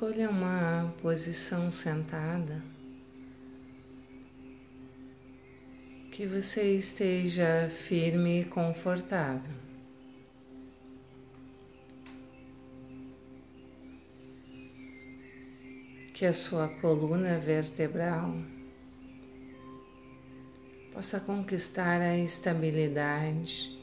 Escolha uma posição sentada que você esteja firme e confortável. Que a sua coluna vertebral possa conquistar a estabilidade.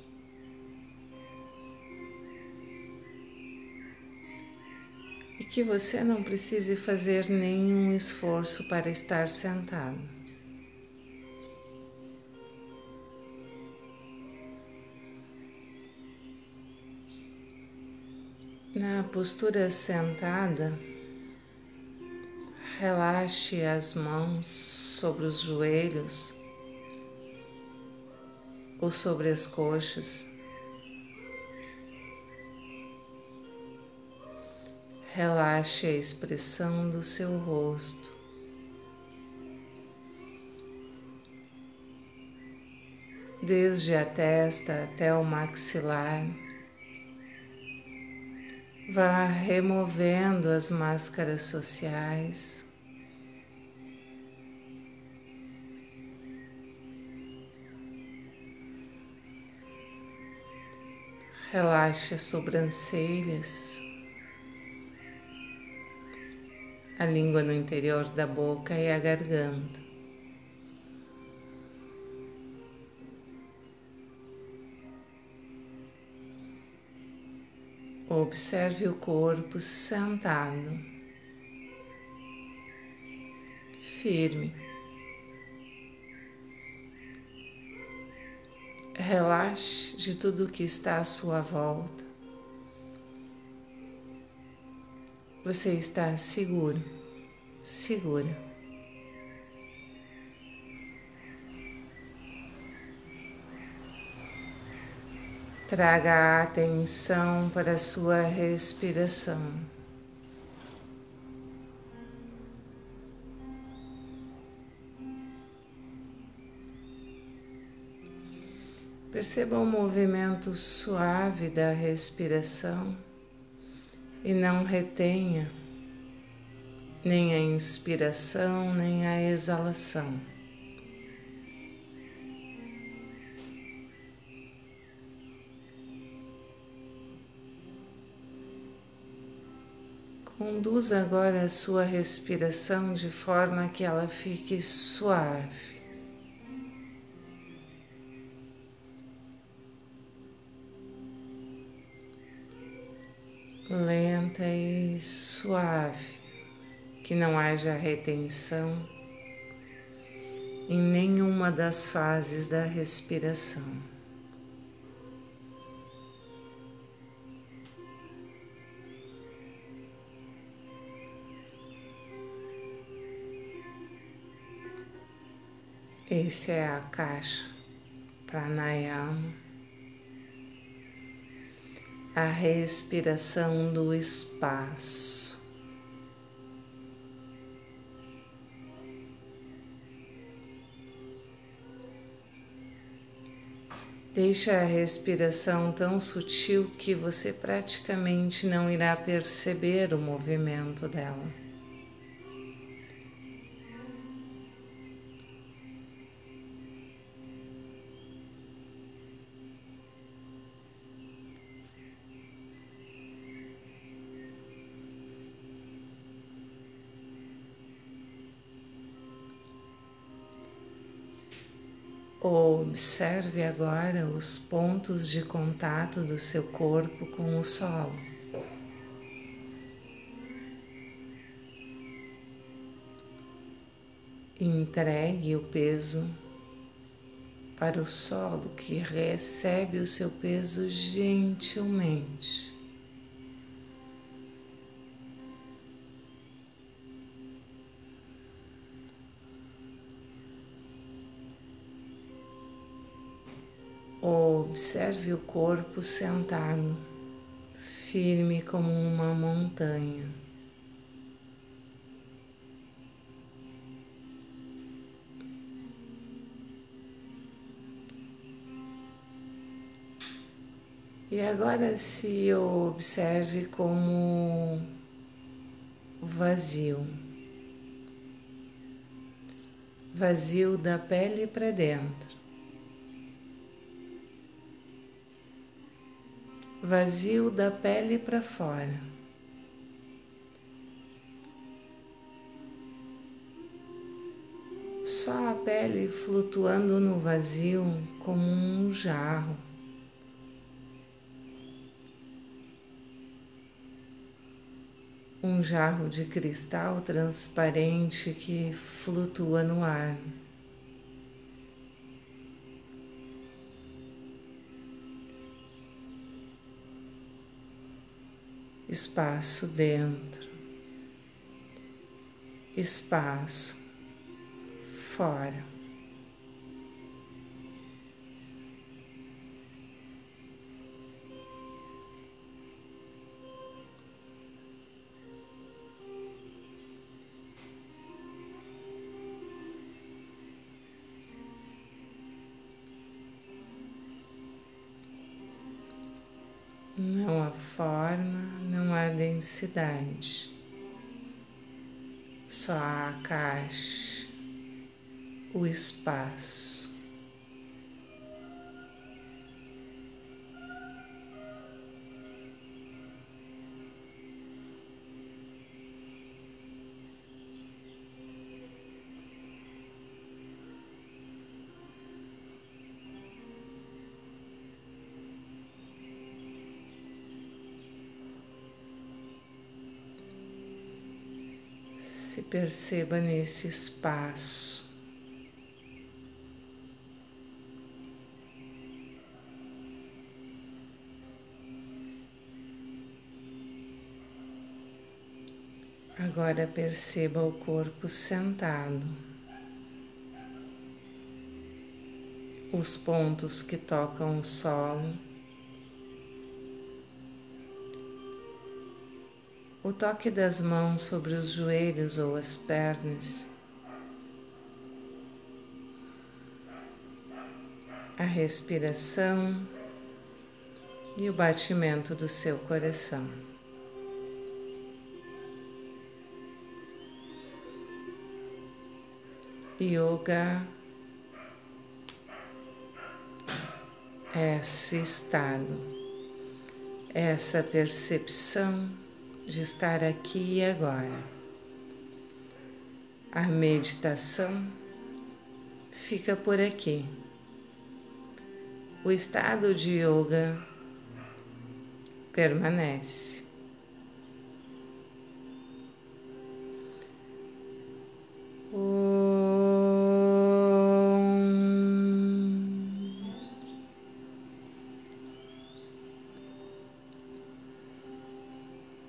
Que você não precise fazer nenhum esforço para estar sentado. Na postura sentada, relaxe as mãos sobre os joelhos ou sobre as coxas. Relaxe a expressão do seu rosto. Desde a testa até o maxilar. Vá removendo as máscaras sociais. Relaxe as sobrancelhas, a língua no interior da boca e a garganta. Observe o corpo sentado, firme. Relaxe de tudo que está à sua volta. Você está seguro, segura. Traga a atenção para a sua respiração. Perceba o movimento suave da respiração e não retenha nem a inspiração nem a exalação. Conduza agora a sua respiração de forma que ela fique suave. Lenta e suave, que não haja retenção em nenhuma das fases da respiração. Esse é a caixa pranayama a respiração do espaço. Deixa a respiração tão sutil que você praticamente não irá perceber o movimento dela. Observe agora os pontos de contato do seu corpo com o solo. Entregue o peso para o solo que recebe o seu peso gentilmente. Observe o corpo sentado, firme como uma montanha. E agora se observe como vazio. Vazio da pele para dentro. Vazio da pele para fora. Só a pele flutuando no vazio como um jarro. um jarro de cristal transparente que flutua no ar. Espaço dentro, espaço fora. Há forma, não há densidade, só há a caixa, o espaço. Se perceba nesse espaço. Agora perceba o corpo sentado, os pontos que tocam o solo. O toque das mãos sobre os joelhos ou as pernas, a respiração e o batimento do seu coração. Yoga é esse estado, essa percepção de estar aqui e agora. A meditação fica por aqui. O estado de yoga permanece.